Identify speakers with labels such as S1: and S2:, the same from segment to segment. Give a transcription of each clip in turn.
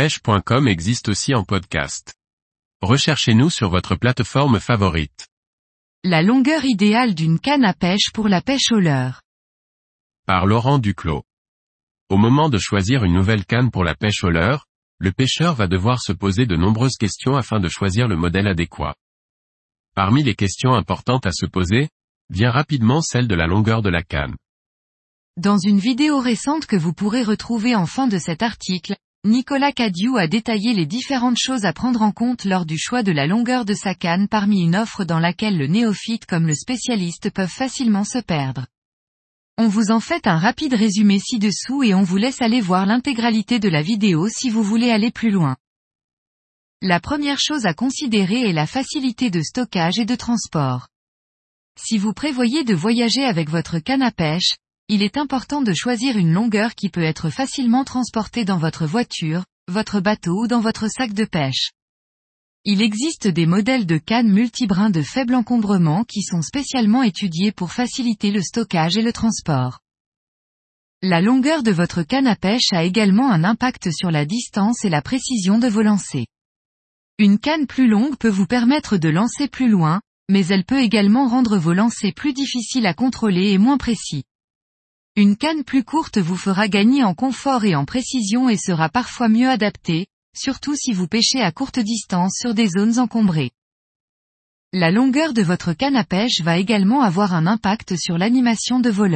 S1: pêche.com existe aussi en podcast. Recherchez-nous sur votre plateforme favorite.
S2: La longueur idéale d'une canne à pêche pour la pêche au leurre.
S1: Par Laurent Duclos. Au moment de choisir une nouvelle canne pour la pêche au leurre, le pêcheur va devoir se poser de nombreuses questions afin de choisir le modèle adéquat. Parmi les questions importantes à se poser, vient rapidement celle de la longueur de la canne.
S2: Dans une vidéo récente que vous pourrez retrouver en fin de cet article, Nicolas Cadieu a détaillé les différentes choses à prendre en compte lors du choix de la longueur de sa canne parmi une offre dans laquelle le néophyte comme le spécialiste peuvent facilement se perdre. On vous en fait un rapide résumé ci-dessous et on vous laisse aller voir l'intégralité de la vidéo si vous voulez aller plus loin. La première chose à considérer est la facilité de stockage et de transport. Si vous prévoyez de voyager avec votre canne à pêche, il est important de choisir une longueur qui peut être facilement transportée dans votre voiture, votre bateau ou dans votre sac de pêche. Il existe des modèles de cannes multibrins de faible encombrement qui sont spécialement étudiés pour faciliter le stockage et le transport. La longueur de votre canne à pêche a également un impact sur la distance et la précision de vos lancers. Une canne plus longue peut vous permettre de lancer plus loin, mais elle peut également rendre vos lancers plus difficiles à contrôler et moins précis. Une canne plus courte vous fera gagner en confort et en précision et sera parfois mieux adaptée, surtout si vous pêchez à courte distance sur des zones encombrées. La longueur de votre canne à pêche va également avoir un impact sur l'animation de vos.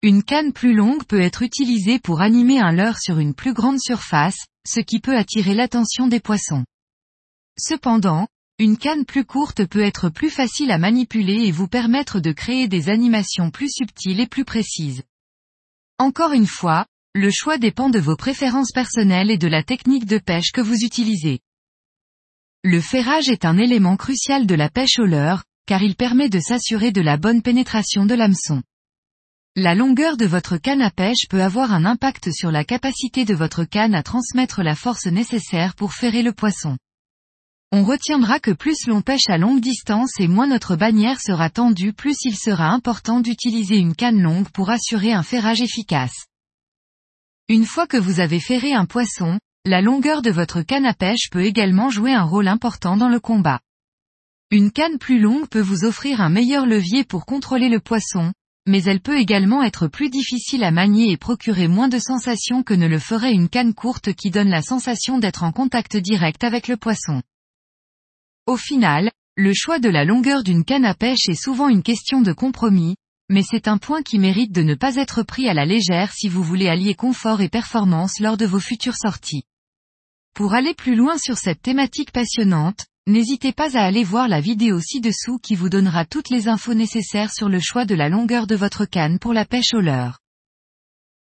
S2: Une canne plus longue peut être utilisée pour animer un leurre sur une plus grande surface, ce qui peut attirer l'attention des poissons. Cependant, une canne plus courte peut être plus facile à manipuler et vous permettre de créer des animations plus subtiles et plus précises. Encore une fois, le choix dépend de vos préférences personnelles et de la technique de pêche que vous utilisez. Le ferrage est un élément crucial de la pêche au leurre, car il permet de s'assurer de la bonne pénétration de l'hameçon. La longueur de votre canne à pêche peut avoir un impact sur la capacité de votre canne à transmettre la force nécessaire pour ferrer le poisson. On retiendra que plus l'on pêche à longue distance et moins notre bannière sera tendue plus il sera important d'utiliser une canne longue pour assurer un ferrage efficace. Une fois que vous avez ferré un poisson, la longueur de votre canne à pêche peut également jouer un rôle important dans le combat. Une canne plus longue peut vous offrir un meilleur levier pour contrôler le poisson, mais elle peut également être plus difficile à manier et procurer moins de sensations que ne le ferait une canne courte qui donne la sensation d'être en contact direct avec le poisson. Au final, le choix de la longueur d'une canne à pêche est souvent une question de compromis, mais c'est un point qui mérite de ne pas être pris à la légère si vous voulez allier confort et performance lors de vos futures sorties. Pour aller plus loin sur cette thématique passionnante, n'hésitez pas à aller voir la vidéo ci-dessous qui vous donnera toutes les infos nécessaires sur le choix de la longueur de votre canne pour la pêche au leurre.